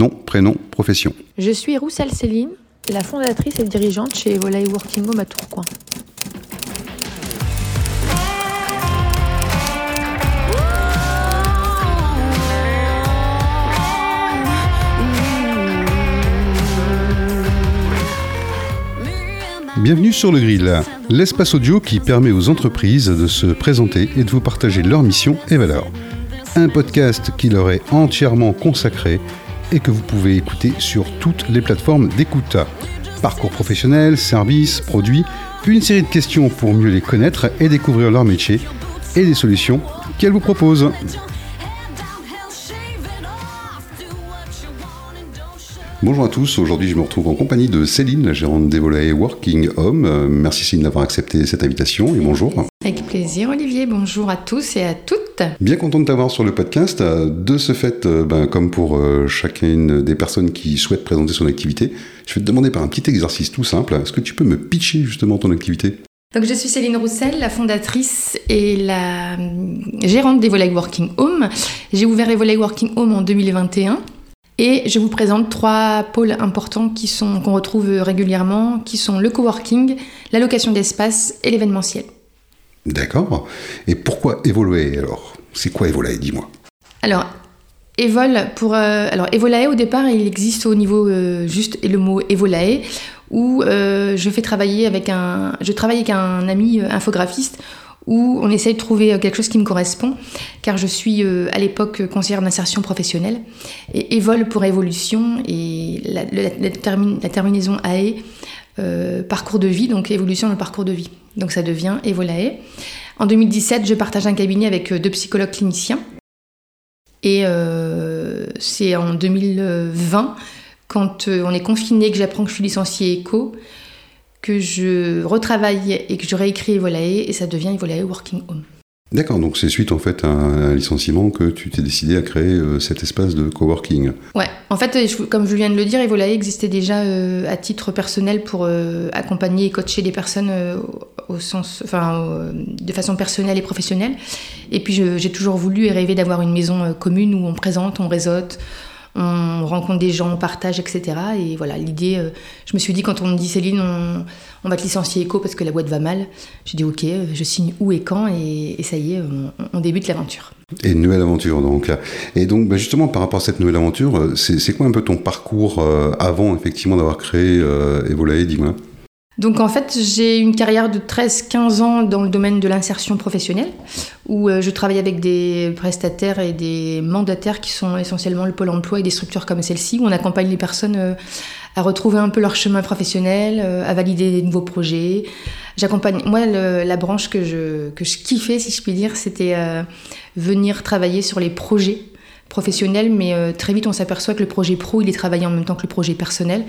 nom, prénom, profession. Je suis Roussel Céline, la fondatrice et dirigeante chez Volaille Working Home à Tourcoing. Bienvenue sur le Grill, l'espace audio qui permet aux entreprises de se présenter et de vous partager leur mission et valeurs. Un podcast qui leur est entièrement consacré et que vous pouvez écouter sur toutes les plateformes d'écoute. Parcours professionnel, services, produits, une série de questions pour mieux les connaître et découvrir leur métier et les solutions qu'elles vous proposent. Bonjour à tous, aujourd'hui je me retrouve en compagnie de Céline, la gérante des volets Working Home. Euh, merci Céline d'avoir accepté cette invitation et bonjour. Avec plaisir Olivier, bonjour à tous et à toutes. Bien content de t'avoir sur le podcast. Euh, de ce fait, euh, ben, comme pour chacune des personnes qui souhaitent présenter son activité, je vais te demander par un petit exercice tout simple, est-ce que tu peux me pitcher justement ton activité? Donc je suis Céline Roussel, la fondatrice et la gérante des volets Working Home. J'ai ouvert les volets Working Home en 2021 et je vous présente trois pôles importants qui sont qu'on retrouve régulièrement, qui sont le coworking, l'allocation d'espace et l'événementiel. D'accord. Et pourquoi évoluer alors? C'est quoi évoluer Dis-moi? Alors, Evol pour euh, alors Evolae au départ il existe au niveau euh, juste et le mot Evolae où euh, je fais travailler avec un je travaille avec un ami infographiste où on essaye de trouver quelque chose qui me correspond, car je suis euh, à l'époque conseillère d'insertion professionnelle, et évole pour évolution, et la, terminaison AE, euh, parcours de vie, donc évolution dans le parcours de vie. Donc ça devient Evolae. En 2017, je partage un cabinet avec euh, deux psychologues cliniciens, et c'est en 2020, quand on est confiné, que j'apprends que je suis licenciée éco, que je retravaille et que je réécris Evolae et ça devient Evolae Working Home. D'accord, donc c'est suite en fait à un licenciement que tu t'es décidé à créer euh, cet espace de coworking. Ouais, en fait, comme je viens de le dire, Evolae existait déjà euh, à titre personnel pour euh, accompagner et coacher des personnes au sens, enfin, de façon personnelle et professionnelle. Et puis j'ai toujours voulu et rêvé d'avoir une maison commune où on présente, on réseaute, on rencontre des gens, on partage, etc. Et voilà, l'idée, euh, je me suis dit quand on me dit Céline, on, va te licencier éco parce que la boîte va mal, j'ai dit ok, euh, je signe où et quand, et, ça y est, on, débute l'aventure. Et une nouvelle aventure donc. Et donc bah, justement par rapport à cette nouvelle aventure, euh, c'est quoi un peu ton parcours avant effectivement d'avoir créé Evolae, dis-moi donc en fait, j'ai une carrière de 13-15 ans dans le domaine de l'insertion professionnelle, où euh, je travaille avec des prestataires et des mandataires qui sont essentiellement le pôle emploi et des structures comme celle-ci, où on accompagne les personnes euh, à retrouver un peu leur chemin professionnel, euh, à valider des nouveaux projets. J'accompagne, moi, la branche que je, que je kiffais, si je puis dire, c'était venir travailler sur les projets professionnel, mais euh, très vite on s'aperçoit que le projet pro il est travaillé en même temps que le projet personnel.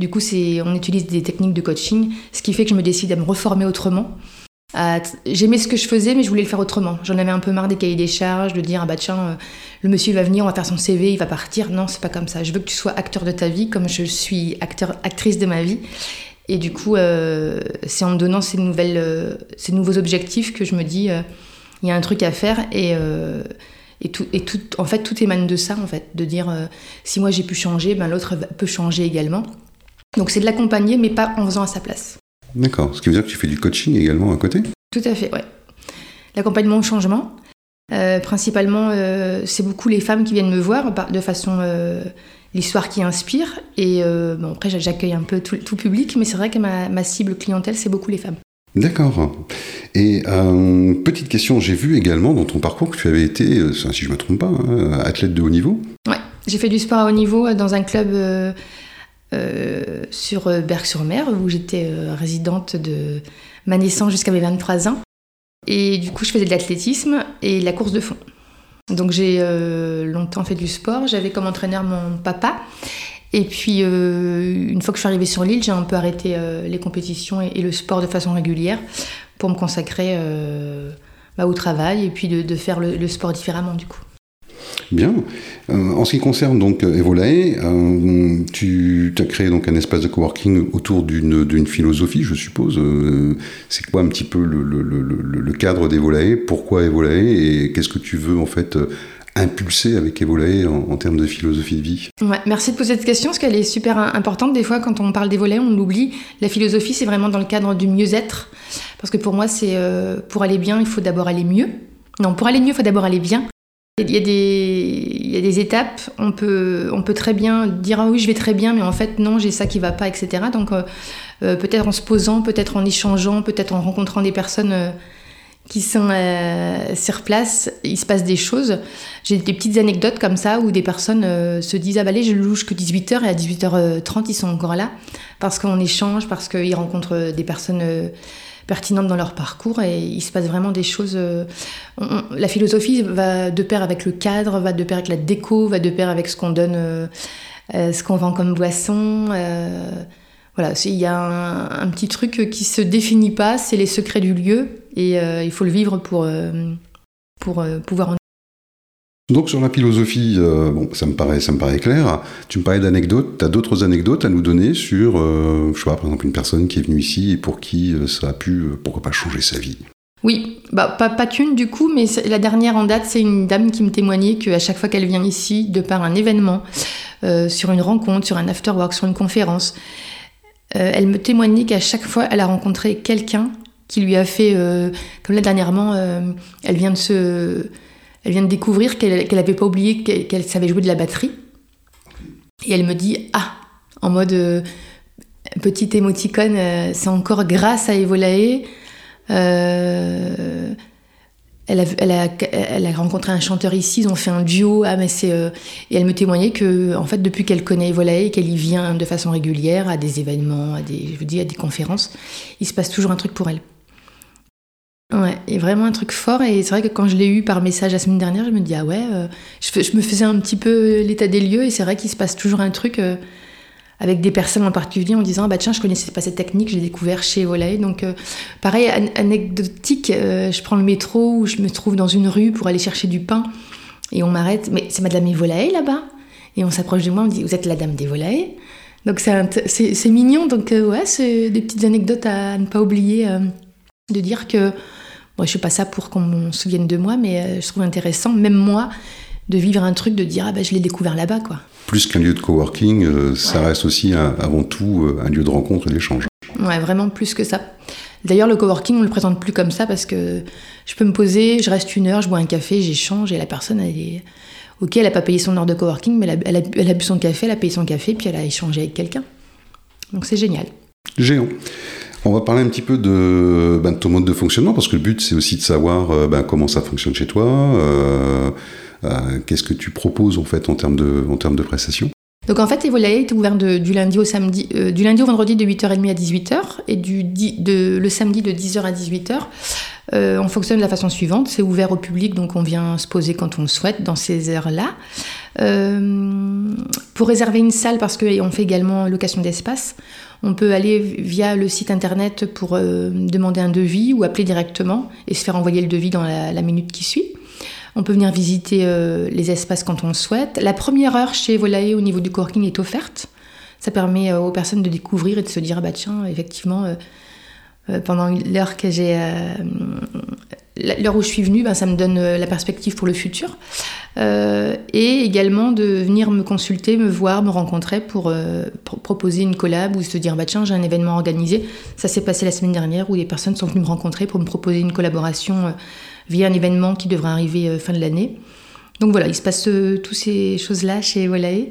Du coup, c'est on utilise des techniques de coaching, ce qui fait que je me décide à me reformer autrement. J'aimais ce que je faisais, mais je voulais le faire autrement. J'en avais un peu marre des cahiers des charges, de dire ah bah tiens, euh, le monsieur va venir, on va faire son CV, il va partir. Non, c'est pas comme ça. Je veux que tu sois acteur de ta vie, comme je suis acteur, actrice de ma vie. Et du coup, euh, c'est en me donnant ces nouvelles, ces nouveaux objectifs que je me dis il y a un truc à faire et et tout, et tout, en fait, tout émane de ça, en fait, de dire euh, si moi j'ai pu changer, ben, l'autre peut changer également. Donc c'est de l'accompagner, mais pas en faisant à sa place. D'accord. Ce qui veut dire que tu fais du coaching également à côté? Tout à fait, ouais. L'accompagnement au changement. Euh, principalement, euh, c'est beaucoup les femmes qui viennent me voir de façon l'histoire qui inspire. Et bon, après, j'accueille un peu tout, tout public, mais c'est vrai que ma, ma cible clientèle, c'est beaucoup les femmes. D'accord. Et euh, petite question, j'ai vu également dans ton parcours que tu avais été, euh, si je ne me trompe pas, hein, athlète de haut niveau. Ouais, j'ai fait du sport à haut niveau dans un club euh, sur Berck-sur-Mer où j'étais résidente de ma naissance jusqu'à mes 23 ans. Et du coup, je faisais de l'athlétisme et de la course de fond. Donc j'ai longtemps fait du sport. J'avais comme entraîneur mon papa. Et puis, euh, une fois que je suis arrivée sur l'île, j'ai un peu arrêté euh, les compétitions et, le sport de façon régulière pour me consacrer euh, bah, au travail et puis de, faire le, sport différemment du coup. Bien. en ce qui concerne donc Evolae, tu as créé donc un espace de coworking autour d'une philosophie, je suppose. c'est quoi un petit peu le, le cadre d'Evolae? Pourquoi Evolae? Et qu'est-ce que tu veux en fait impulsé avec Evolae en, en, termes de philosophie de vie ouais, Merci de poser cette question parce qu'elle est super importante. Des fois, quand on parle d'Evolae, on l'oublie. La philosophie, c'est vraiment dans le cadre du mieux-être. Parce que pour moi, c'est euh, pour aller bien, il faut d'abord aller mieux. Non, pour aller mieux, il faut d'abord aller bien. Il y, a des, il y a des étapes, on peut, on peut très bien dire ah oui je vais très bien mais en fait non j'ai ça qui va pas etc. Donc euh, euh, peut-être en se posant, peut-être en échangeant, peut-être en rencontrant des personnes qui sont euh, sur place, il se passe des choses. J'ai des petites anecdotes comme ça où des personnes se disent ah bah allez je louche que 18h et à 18h30 ils sont encore là parce qu'on échange, parce qu'ils rencontrent des personnes pertinentes dans leur parcours et il se passe vraiment des choses. la philosophie va de pair avec le cadre, va de pair avec la déco, va de pair avec ce qu'on donne, ce qu'on vend comme boisson. Voilà, il y a un, petit truc qui se définit pas, c'est les secrets du lieu, et euh, il faut le vivre pour, euh, pour euh, pouvoir en donc sur la philosophie, bon, ça me paraît, ça me paraît clair. Tu me parlais d'anecdotes. Tu as d'autres anecdotes à nous donner sur, je sais pas, par exemple, une personne qui est venue ici et pour qui ça a pu, pourquoi pas, changer sa vie? Oui, bah, pas, pas qu'une du coup, mais la dernière en date, c'est une dame qui me témoignait qu'à chaque fois qu'elle vient ici, de par un événement, sur une rencontre, sur un after-work, sur une conférence, euh, elle me témoignait qu'à chaque fois, elle a rencontré quelqu'un qui lui a fait, euh, comme là dernièrement, euh, elle vient de se, elle vient de découvrir qu'elle n'avait pas oublié qu'elle savait jouer de la batterie. Et elle me dit ah, en mode petite émoticône, c'est encore grâce à Evolae. Elle a, rencontré un chanteur ici, ils ont fait un duo. Ah, mais c'est, euh, et elle me témoignait que, en fait, depuis qu'elle connaît Volae, qu'elle y vient de façon régulière à des événements, à des, je vous dis, à des conférences, il se passe toujours un truc pour elle. Ouais, et vraiment un truc fort. Et c'est vrai que quand je l'ai eu par message la semaine dernière, je me dis, ah ouais, euh, je, je, me faisais un petit peu l'état des lieux. Et c'est vrai qu'il se passe toujours un truc. Euh, avec des personnes en particulier en disant bah tiens je connaissais pas cette technique j'ai découvert chez Volaille donc euh, pareil anecdotique euh, je prends le métro ou je me trouve dans une rue pour aller chercher du pain et on m'arrête. Mais c'est Madame Volaille là-bas. Et on s'approche de moi on me dit vous êtes la dame des Volailles. Donc c'est mignon. Donc euh, ouais c'est des petites anecdotes à ne pas oublier de dire que moi je suis pas ça pour qu'on se souvienne de moi mais je trouve intéressant. Même moi de vivre un truc de dire ah bah je l'ai découvert là-bas quoi plus qu'un lieu de coworking, euh, ça reste aussi avant tout euh, un lieu de rencontre et d'échange. Ouais, vraiment plus que ça. D'ailleurs, le coworking, on le présente plus comme ça parce que je peux me poser, je reste une heure, je bois un café, j'échange et la personne, elle est. Ok, elle n'a pas payé son heure de coworking, mais elle a, elle, a, bu son café, elle a payé son café, puis elle a échangé avec quelqu'un. Donc c'est génial. Géant. On va parler un petit peu de, ben, ton mode de fonctionnement, parce que le but, c'est aussi de savoir euh, ben, comment ça fonctionne chez toi. Euh, qu'est-ce que tu proposes en fait en termes de, prestations? Donc en fait, Evolae est ouvert du lundi au samedi, euh, du lundi au vendredi de 8h30 à 18h et du, le samedi de 10h à 18h. Euh, on fonctionne de la façon suivante, c'est ouvert au public, donc on vient se poser quand on le souhaite dans ces heures-là. pour réserver une salle, parce qu'on fait également location d'espace, on peut aller via le site internet pour demander un devis ou appeler directement et se faire envoyer le devis dans la minute qui suit. On peut venir visiter euh, les espaces quand on le souhaite. La première heure chez Volae au niveau du coworking est offerte. Ça permet euh, aux personnes de découvrir et de se dire, bah tiens, effectivement, euh, pendant l'heure que j'ai, l'heure où je suis venue, ben, ça me donne la perspective pour le futur. et également de venir me consulter, me voir, me rencontrer pour, proposer une collab ou se dire, bah tiens, j'ai un événement organisé. Ça s'est passé la semaine dernière où des personnes sont venues me rencontrer pour me proposer une collaboration via un événement qui devrait arriver euh, fin de l'année. Donc voilà, il se passe euh, toutes ces choses-là chez Volae.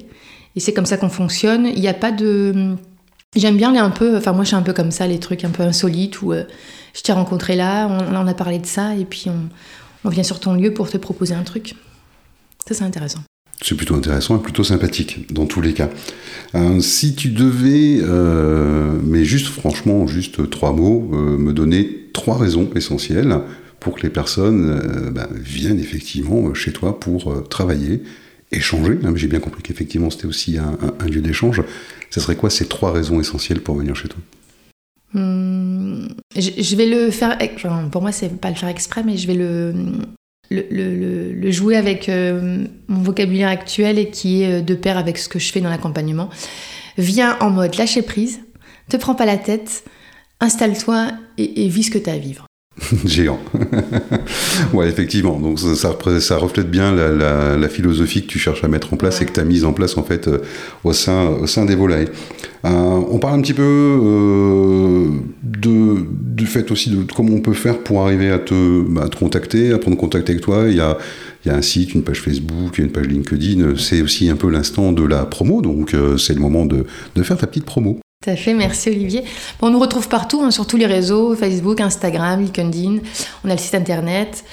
Et c'est comme ça qu'on fonctionne. Il n'y a pas de. J'aime bien les un peu. Enfin, moi, je suis un peu comme ça, les trucs un peu insolites où euh, je t'ai rencontré là, on, en a parlé de ça, et puis on, vient sur ton lieu pour te proposer un truc. Ça, c'est intéressant. C'est plutôt intéressant et plutôt sympathique dans tous les cas. si tu devais, mais juste franchement, juste trois mots, me donner trois raisons essentielles pour que les personnes euh, ben, viennent effectivement chez toi pour euh, travailler, échanger. J'ai bien compris qu'effectivement c'était aussi un, lieu d'échange. Ce serait quoi ces trois raisons essentielles pour venir chez toi? Hmm, je, vais le faire. pour moi, c'est pas le faire exprès, mais je vais le, jouer avec euh, mon vocabulaire actuel et qui est de pair avec ce que je fais dans l'accompagnement. Viens en mode lâcher prise, te prends pas la tête, installe-toi et, et vis ce que tu as à vivre. Géant. ouais, effectivement. Donc ça, ça, reflète bien la, philosophie que tu cherches à mettre en place et que tu as mise en place en fait euh, au, sein, au sein des volailles. Euh, on parle un petit peu euh, de, du fait aussi de comment on peut faire pour arriver à te, bah, te contacter, à prendre contact avec toi. Il y a, il y a un site, une page Facebook, une page LinkedIn. C'est aussi un peu l'instant de la promo, donc c'est le moment de, de faire ta petite promo. Tout à fait, merci Olivier. on nous retrouve partout, hein, sur tous les réseaux, Facebook, Instagram, LinkedIn, on a le site internet,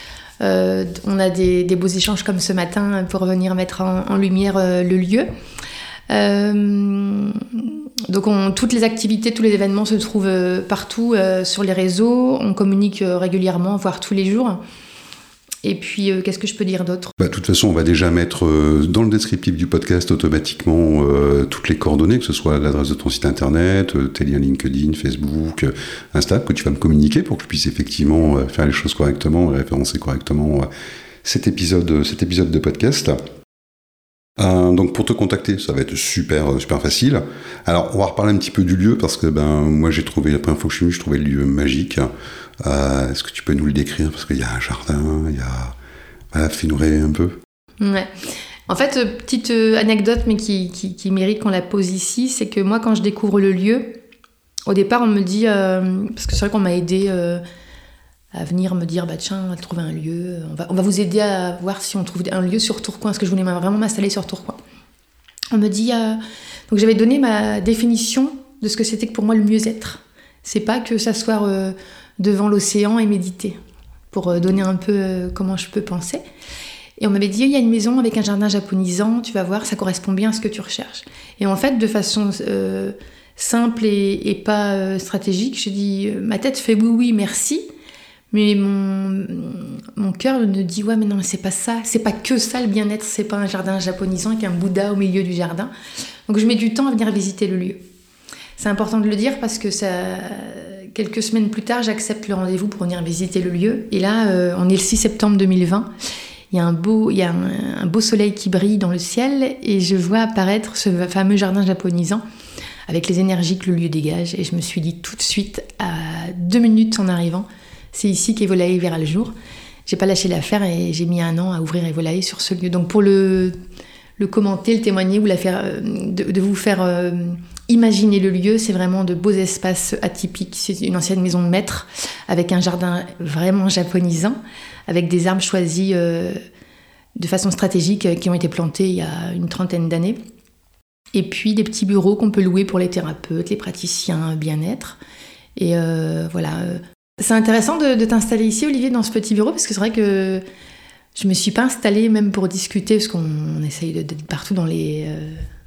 euh, on a des, beaux échanges comme ce matin pour venir mettre en, lumière euh, le lieu. Euh, donc toutes les activités, tous les événements se trouvent partout sur les réseaux, on communique régulièrement, voire tous les jours. Et puis, euh, qu'est-ce que je peux dire d'autre? Bah, De toute façon, on va déjà mettre euh, dans le descriptif du podcast automatiquement euh, toutes les coordonnées, que ce soit l'adresse de ton site internet, tes liens LinkedIn, Facebook, Insta, que tu vas me communiquer pour que je puisse effectivement faire les choses correctement, référencer correctement cet, épisode, cet épisode de podcast. Donc pour te contacter, ça va être super super facile. Alors on va reparler un petit peu du lieu parce que ben moi j'ai trouvé la première fois que je suis venu, je trouvais le lieu magique. Euh, est-ce que tu peux nous le décrire? Parce qu'il y a un jardin, il y a. Voilà, fais-nous rêver un peu. Ouais. En fait, euh, petite euh, anecdote, mais qui, qui, mérite qu'on la pose ici, c'est que moi, quand je découvre le lieu, au départ, on me dit. parce que c'est vrai qu'on m'a aidé à venir me dire bah tiens, on va trouver un lieu, on va, on va vous aider à voir si on trouve un lieu sur Tourcoing, parce que je voulais vraiment m'installer sur Tourcoing. On me dit. donc j'avais donné ma définition de ce que c'était que pour moi le mieux-être. C'est pas que ça soit devant l'océan et méditer, pour euh, donner un peu euh, comment je peux penser. Et on m'avait dit, il y a une maison avec un jardin japonisant, tu vas voir, ça correspond bien à ce que tu recherches. Et en fait, de façon euh, simple et, pas stratégique, je dis, ma tête fait oui, oui, merci. Mais mon, mon cœur me dit, ouais, mais non, c'est pas ça. C'est pas que ça le bien-être, c'est pas un jardin japonisant avec un Bouddha au milieu du jardin. Donc je mets du temps à venir visiter le lieu. C'est important de le dire parce que ça, quelques semaines plus tard, j'accepte le rendez-vous pour venir visiter le lieu. Et là, euh, on est le 6 septembre 2020. Il y a, un beau, il y a un, beau soleil qui brille dans le ciel et je vois apparaître ce fameux jardin japonisant avec les énergies que le lieu dégage. Et je me suis dit tout de suite, à deux minutes en arrivant, c'est ici qu'Evolae verra le jour. J'ai pas lâché l'affaire et j'ai mis un an à ouvrir Evolae sur ce lieu. Donc pour le, commenter, le témoigner ou la faire, euh, de, vous faire euh, imaginer le lieu, c'est vraiment de beaux espaces atypiques. C'est une ancienne maison de maître avec un jardin vraiment japonisant, avec des arbres choisis euh, de façon stratégique qui ont été plantés il y a une trentaine d'années. Et puis des petits bureaux qu'on peut louer pour les thérapeutes, les praticiens bien-être. Et voilà. C'est intéressant de, t'installer ici, Olivier, dans ce petit bureau, parce que c'est vrai que je me suis pas installée même pour discuter, parce qu'on essaye d'être partout dans les,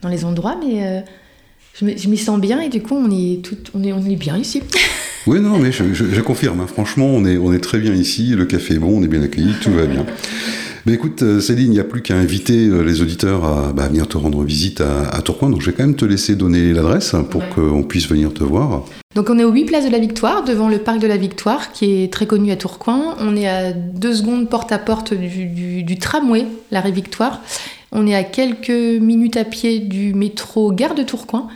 dans les endroits, mais je m'y sens bien et du coup on est, tout, on est, on est bien ici. Oui, non, mais je, confirme. Hein. Franchement, on est, on est très bien ici. Le café est bon, on est bien accueillis, tout va bien. Mais écoute, euh, Céline, il n'y a plus qu'à inviter euh, les auditeurs à bah, venir te rendre visite à, Tourcoing. Donc je vais quand même te laisser donner l'adresse pour qu'on puisse venir te voir. Donc on est au 8 Place de la Victoire, devant le parc de la Victoire, qui est très connu à Tourcoing. On est à deux secondes porte à porte du, du tramway, l'arrêt Victoire. On est à quelques minutes à pied du métro Gare de Tourcoing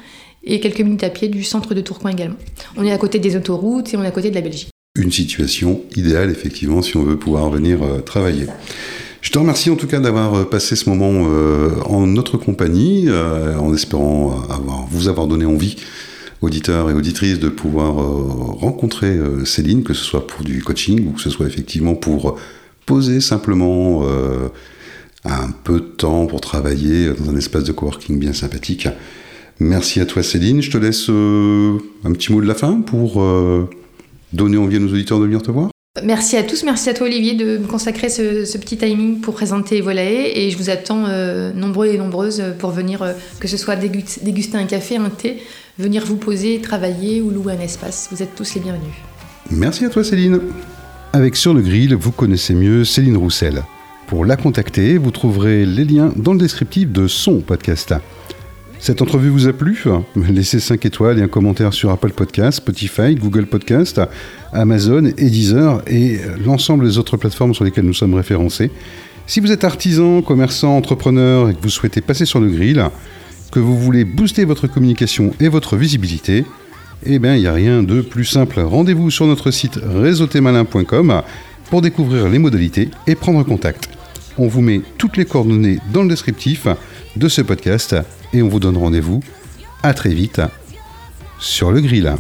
et quelques minutes à pied du centre de Tourcoing également. On est à côté des autoroutes et on est à côté de la Belgique. Une situation idéale, effectivement, si on veut pouvoir venir euh, travailler. Je te remercie en tout cas d'avoir euh, passé ce moment euh, en notre compagnie, en espérant avoir, vous avoir donné envie, auditeurs et auditrices, de pouvoir rencontrer Céline, que ce soit pour du coaching ou que ce soit effectivement pour poser simplement un peu de temps pour travailler dans un espace de coworking bien sympathique. Merci à toi Céline. Je te laisse euh, un petit mot de la fin pour euh, donner envie à nos auditeurs de venir te voir. Merci à tous, merci à toi Olivier de me consacrer ce, petit timing pour présenter Evolae et je vous attends euh, nombreux et nombreuses pour venir, que ce soit déguster un café, un thé, venir vous poser, travailler ou louer un espace. Vous êtes tous les bienvenus. Merci à toi Céline. Avec Sur le Grill, vous connaissez mieux Céline Roussel. Pour la contacter, vous trouverez les liens dans le descriptif de son podcast. Cette entrevue vous a plu? Laissez 5 étoiles et un commentaire sur Apple Podcasts, Spotify, Google Podcasts, Amazon et Deezer et l'ensemble des autres plateformes sur lesquelles nous sommes référencés. Si vous êtes artisan, commerçant, entrepreneur et que vous souhaitez passer sur le grill, que vous voulez booster votre communication et votre visibilité, eh bien il n'y a rien de plus simple. Rendez-vous sur notre site réseautémalin.com pour découvrir les modalités et prendre contact. On vous met toutes les coordonnées dans le descriptif de ce podcast et on vous donne rendez-vous à très vite sur le grill.